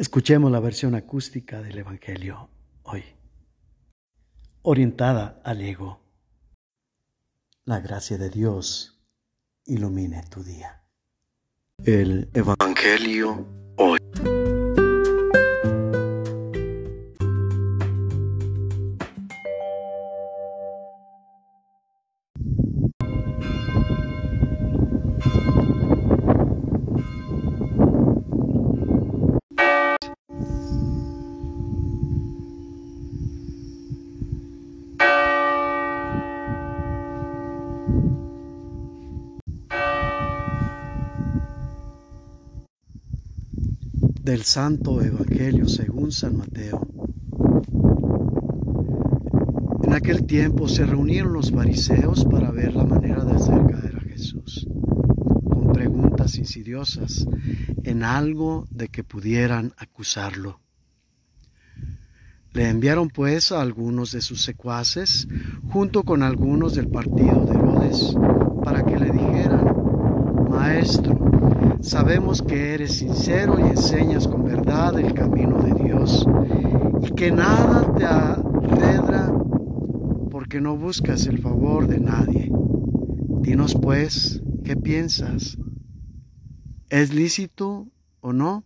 Escuchemos la versión acústica del Evangelio hoy, orientada al ego. La gracia de Dios ilumine tu día. El Evangelio hoy. Del Santo Evangelio según San Mateo. En aquel tiempo se reunieron los fariseos para ver la manera de hacer caer a Jesús, con preguntas insidiosas en algo de que pudieran acusarlo. Le enviaron pues a algunos de sus secuaces, junto con algunos del partido de Herodes, para que le dijeran, Maestro, Sabemos que eres sincero y enseñas con verdad el camino de Dios y que nada te arredra porque no buscas el favor de nadie. Dinos pues, ¿qué piensas? ¿Es lícito o no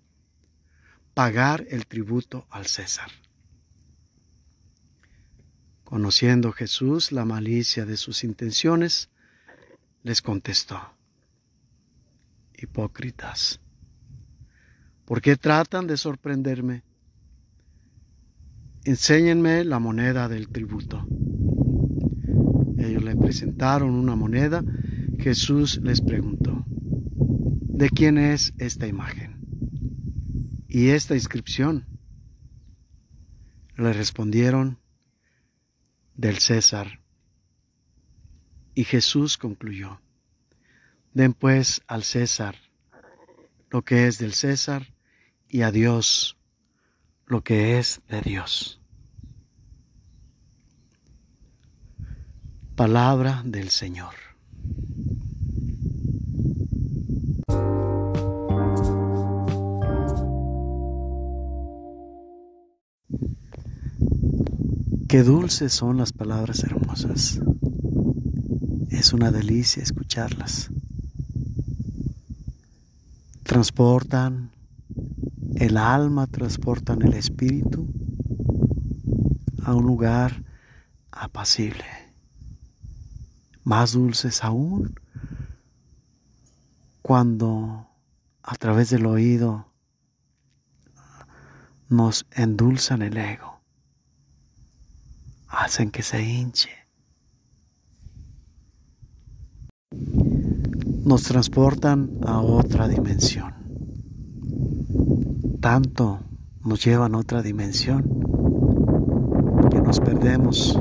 pagar el tributo al César? Conociendo Jesús la malicia de sus intenciones, les contestó hipócritas. ¿Por qué tratan de sorprenderme? Enséñenme la moneda del tributo. Ellos le presentaron una moneda. Jesús les preguntó, ¿de quién es esta imagen? ¿Y esta inscripción? Le respondieron, del César. Y Jesús concluyó, Den pues al César lo que es del César y a Dios lo que es de Dios. Palabra del Señor. Qué dulces son las palabras hermosas. Es una delicia escucharlas transportan el alma, transportan el espíritu a un lugar apacible, más dulces aún cuando a través del oído nos endulzan el ego, hacen que se hinche. Nos transportan a otra dimensión. Tanto nos llevan a otra dimensión que nos perdemos,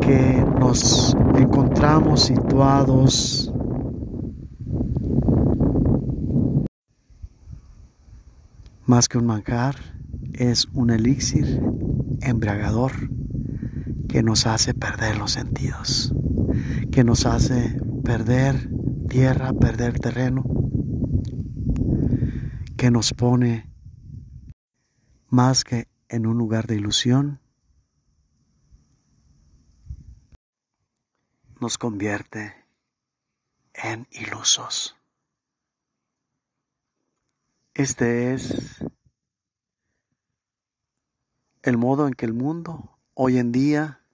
que nos encontramos situados más que un manjar, es un elixir embriagador que nos hace perder los sentidos, que nos hace perder tierra, perder terreno, que nos pone más que en un lugar de ilusión, nos convierte en ilusos. Este es el modo en que el mundo hoy en día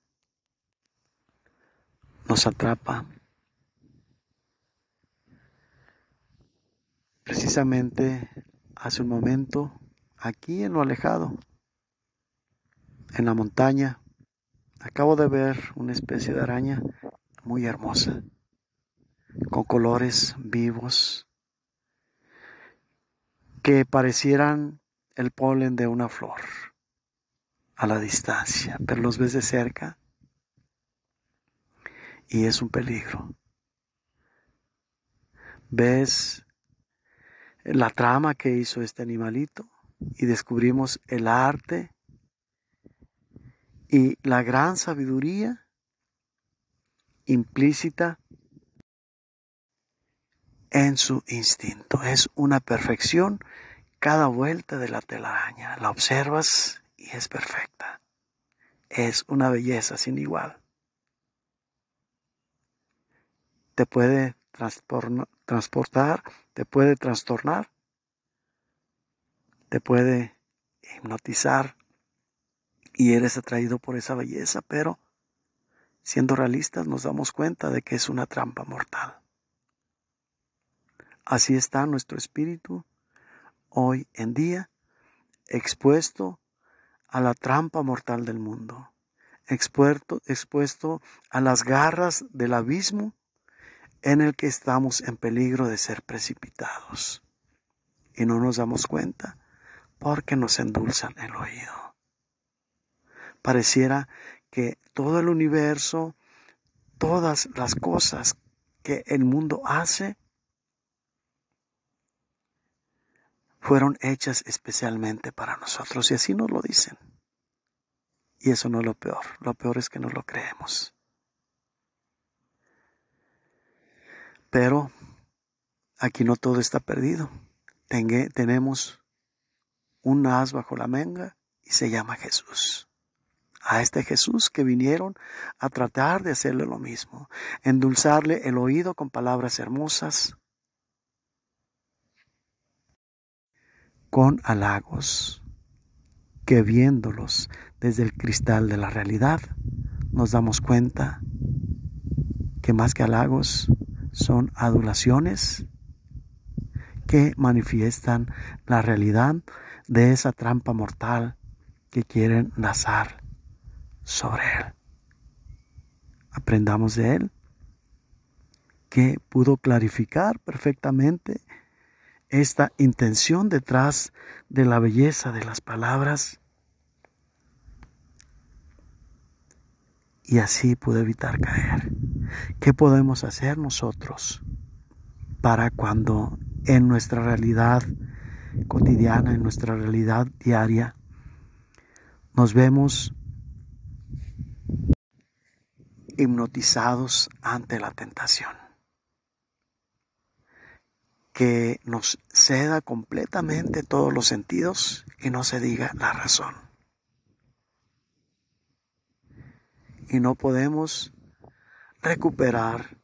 nos atrapa Precisamente hace un momento, aquí en lo alejado, en la montaña, acabo de ver una especie de araña muy hermosa, con colores vivos, que parecieran el polen de una flor a la distancia, pero los ves de cerca y es un peligro. Ves la trama que hizo este animalito y descubrimos el arte y la gran sabiduría implícita en su instinto. Es una perfección cada vuelta de la telaraña. La observas y es perfecta. Es una belleza sin igual. Te puede transportar, te puede trastornar, te puede hipnotizar y eres atraído por esa belleza, pero siendo realistas nos damos cuenta de que es una trampa mortal. Así está nuestro espíritu hoy en día, expuesto a la trampa mortal del mundo, expuesto, expuesto a las garras del abismo en el que estamos en peligro de ser precipitados. Y no nos damos cuenta porque nos endulzan el oído. Pareciera que todo el universo, todas las cosas que el mundo hace, fueron hechas especialmente para nosotros. Y así nos lo dicen. Y eso no es lo peor. Lo peor es que no lo creemos. Pero aquí no todo está perdido. tenemos un as bajo la menga y se llama Jesús. A este Jesús que vinieron a tratar de hacerle lo mismo, endulzarle el oído con palabras hermosas, con halagos, que viéndolos desde el cristal de la realidad, nos damos cuenta que más que halagos son adulaciones que manifiestan la realidad de esa trampa mortal que quieren lanzar sobre él. Aprendamos de él que pudo clarificar perfectamente esta intención detrás de la belleza de las palabras y así pude evitar caer. ¿Qué podemos hacer nosotros para cuando en nuestra realidad cotidiana, en nuestra realidad diaria, nos vemos hipnotizados ante la tentación? que nos ceda completamente todos los sentidos y no se diga la razón. Y no podemos recuperar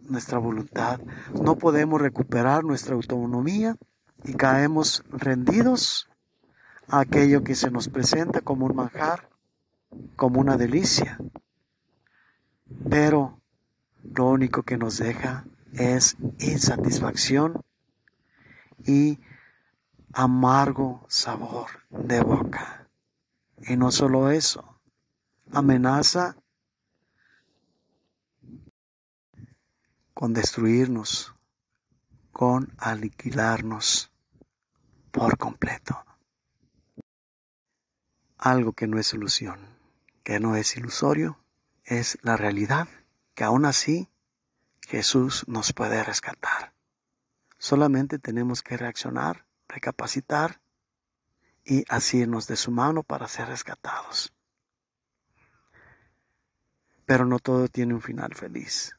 nuestra voluntad, no podemos recuperar nuestra autonomía y caemos rendidos a aquello que se nos presenta como un manjar, como una delicia. Pero lo único que nos deja es insatisfacción y amargo sabor de boca. Y no solo eso, amenaza con destruirnos, con aniquilarnos por completo. Algo que no es solución, que no es ilusorio, es la realidad, que aún así Jesús nos puede rescatar. Solamente tenemos que reaccionar, recapacitar y asirnos de su mano para ser rescatados. Pero no todo tiene un final feliz.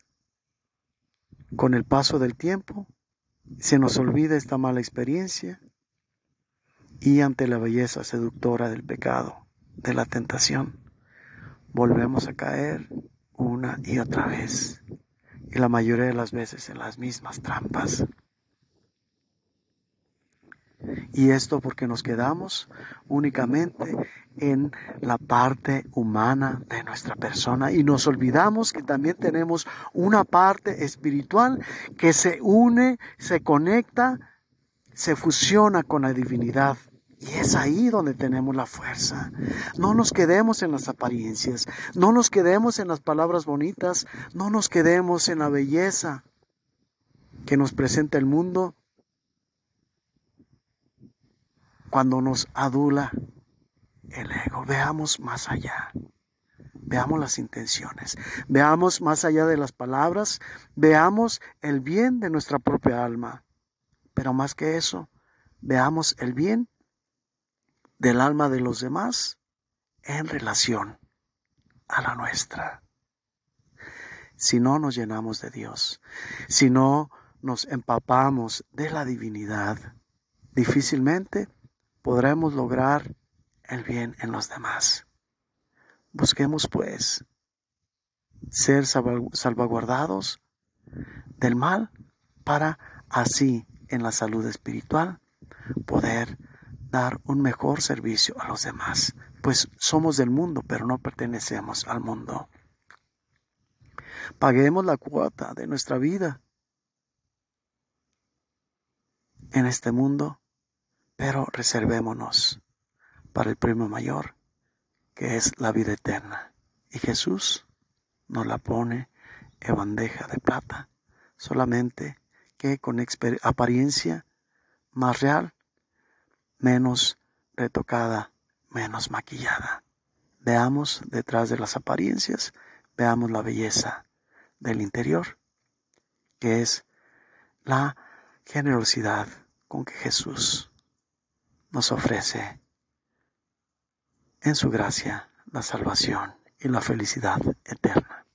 Con el paso del tiempo, se nos olvida esta mala experiencia y ante la belleza seductora del pecado, de la tentación, volvemos a caer una y otra vez, y la mayoría de las veces en las mismas trampas. Y esto porque nos quedamos únicamente en la parte humana de nuestra persona y nos olvidamos que también tenemos una parte espiritual que se une, se conecta, se fusiona con la divinidad. Y es ahí donde tenemos la fuerza. No nos quedemos en las apariencias, no nos quedemos en las palabras bonitas, no nos quedemos en la belleza que nos presenta el mundo, cuando nos adula el ego. Veamos más allá. Veamos las intenciones. Veamos más allá de las palabras. Veamos el bien de nuestra propia alma. Pero más que eso, veamos el bien del alma de los demás en relación a la nuestra. Si no nos llenamos de Dios, si no nos empapamos de la divinidad, difícilmente podremos lograr el bien en los demás. Busquemos pues ser salvaguardados del mal para así en la salud espiritual poder dar un mejor servicio a los demás, pues somos del mundo, pero no pertenecemos al mundo. Paguemos la cuota de nuestra vida en este mundo, pero reservémonos para el premio mayor, que es la vida eterna. Y Jesús nos la pone en bandeja de plata, solamente que con apariencia más real, menos retocada, menos maquillada. Veamos detrás de las apariencias, veamos la belleza del interior, que es la generosidad con que Jesús nos ofrece en su gracia la salvación y la felicidad eterna.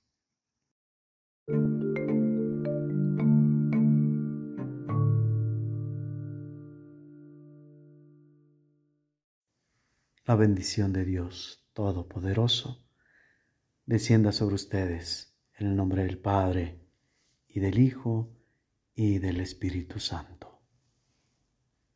La bendición de Dios Todopoderoso descienda sobre ustedes en el nombre del Padre y del Hijo y del Espíritu Santo.